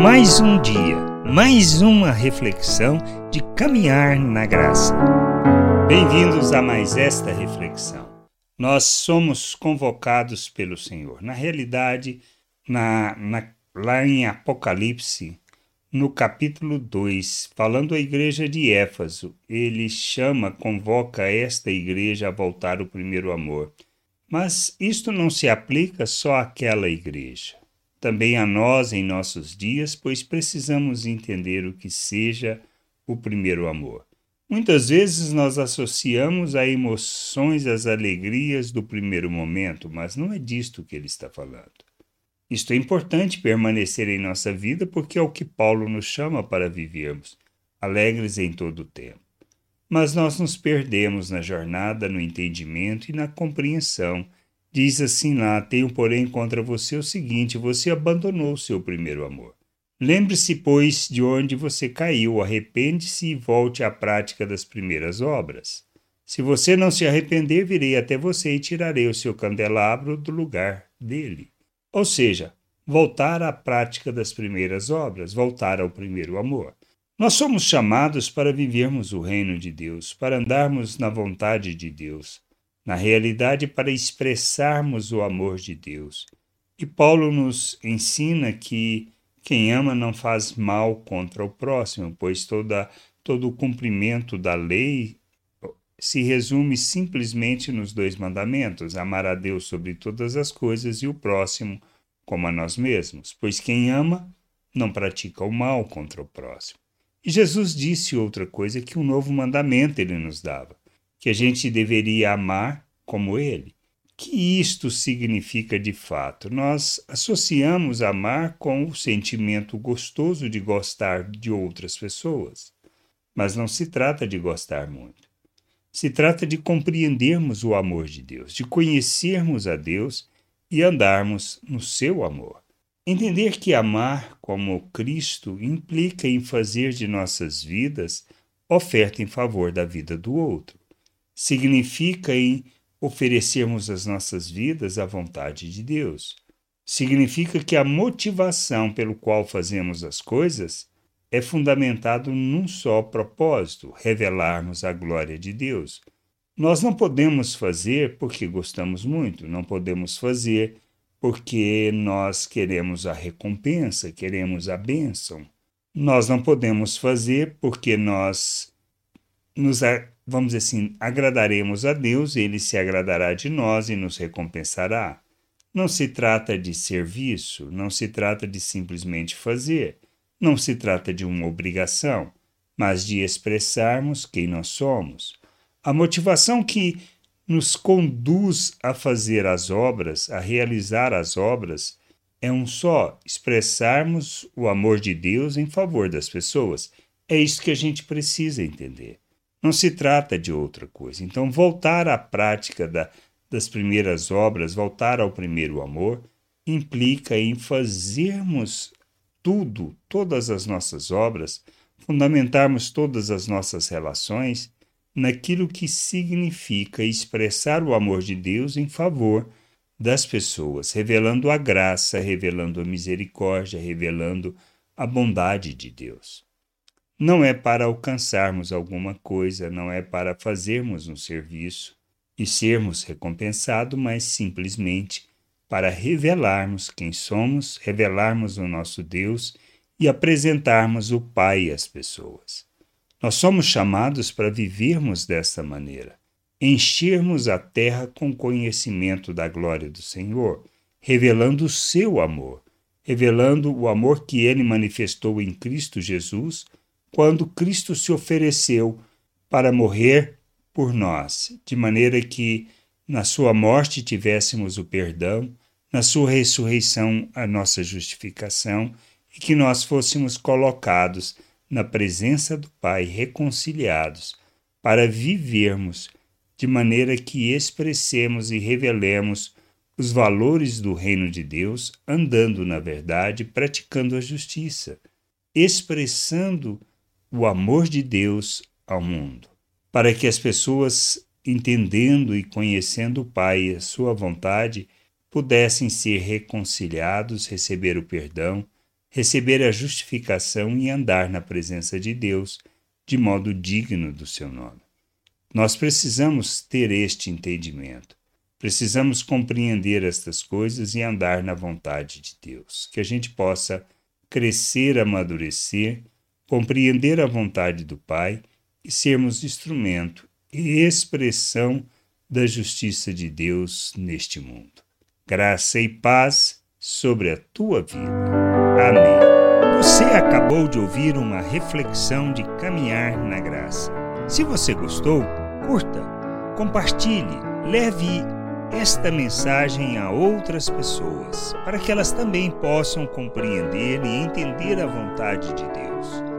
Mais um dia, mais uma reflexão de caminhar na graça. Bem-vindos a mais esta reflexão. Nós somos convocados pelo Senhor. Na realidade, na, na, lá em Apocalipse, no capítulo 2, falando à igreja de Éfaso, ele chama, convoca esta igreja a voltar ao primeiro amor. Mas isto não se aplica só àquela igreja também a nós em nossos dias, pois precisamos entender o que seja o primeiro amor. Muitas vezes nós associamos a emoções as alegrias do primeiro momento, mas não é disto que ele está falando. Isto é importante permanecer em nossa vida porque é o que Paulo nos chama para vivermos, alegres em todo o tempo. Mas nós nos perdemos na jornada, no entendimento e na compreensão Diz assim lá: Tenho, porém, contra você o seguinte: você abandonou o seu primeiro amor. Lembre-se, pois, de onde você caiu, arrepende-se e volte à prática das primeiras obras. Se você não se arrepender, virei até você e tirarei o seu candelabro do lugar dele. Ou seja, voltar à prática das primeiras obras, voltar ao primeiro amor. Nós somos chamados para vivermos o reino de Deus, para andarmos na vontade de Deus, na realidade, para expressarmos o amor de Deus. E Paulo nos ensina que quem ama não faz mal contra o próximo, pois toda, todo o cumprimento da lei se resume simplesmente nos dois mandamentos: amar a Deus sobre todas as coisas e o próximo como a nós mesmos, pois quem ama não pratica o mal contra o próximo. E Jesus disse outra coisa que um novo mandamento ele nos dava: que a gente deveria amar como ele. Que isto significa de fato? Nós associamos amar com o sentimento gostoso de gostar de outras pessoas. Mas não se trata de gostar muito. Se trata de compreendermos o amor de Deus, de conhecermos a Deus e andarmos no seu amor. Entender que amar como Cristo implica em fazer de nossas vidas oferta em favor da vida do outro significa em oferecermos as nossas vidas à vontade de Deus. Significa que a motivação pelo qual fazemos as coisas é fundamentado num só propósito: revelarmos a glória de Deus. Nós não podemos fazer porque gostamos muito, não podemos fazer porque nós queremos a recompensa, queremos a bênção. Nós não podemos fazer porque nós nos vamos dizer assim, agradaremos a Deus, ele se agradará de nós e nos recompensará. Não se trata de serviço, não se trata de simplesmente fazer, não se trata de uma obrigação, mas de expressarmos quem nós somos. A motivação que nos conduz a fazer as obras, a realizar as obras, é um só: expressarmos o amor de Deus em favor das pessoas. É isso que a gente precisa entender. Não se trata de outra coisa. Então, voltar à prática da, das primeiras obras, voltar ao primeiro amor, implica em fazermos tudo, todas as nossas obras, fundamentarmos todas as nossas relações naquilo que significa expressar o amor de Deus em favor das pessoas, revelando a graça, revelando a misericórdia, revelando a bondade de Deus. Não é para alcançarmos alguma coisa, não é para fazermos um serviço e sermos recompensados, mas simplesmente para revelarmos quem somos, revelarmos o nosso Deus e apresentarmos o Pai às pessoas. Nós somos chamados para vivermos desta maneira, enchermos a terra com conhecimento da glória do Senhor, revelando o seu amor, revelando o amor que ele manifestou em Cristo Jesus quando Cristo se ofereceu para morrer por nós, de maneira que na sua morte tivéssemos o perdão, na sua ressurreição a nossa justificação e que nós fôssemos colocados na presença do Pai, reconciliados, para vivermos de maneira que expressemos e revelemos os valores do reino de Deus, andando na verdade, praticando a justiça, expressando o amor de Deus ao mundo, para que as pessoas, entendendo e conhecendo o Pai e a sua vontade, pudessem ser reconciliados, receber o perdão, receber a justificação e andar na presença de Deus de modo digno do seu nome. Nós precisamos ter este entendimento. Precisamos compreender estas coisas e andar na vontade de Deus, que a gente possa crescer, amadurecer, compreender a vontade do Pai e sermos instrumento e expressão da justiça de Deus neste mundo. Graça e paz sobre a tua vida. Amém. Você acabou de ouvir uma reflexão de caminhar na graça. Se você gostou, curta, compartilhe, leve esta mensagem a outras pessoas, para que elas também possam compreender e entender a vontade de Deus.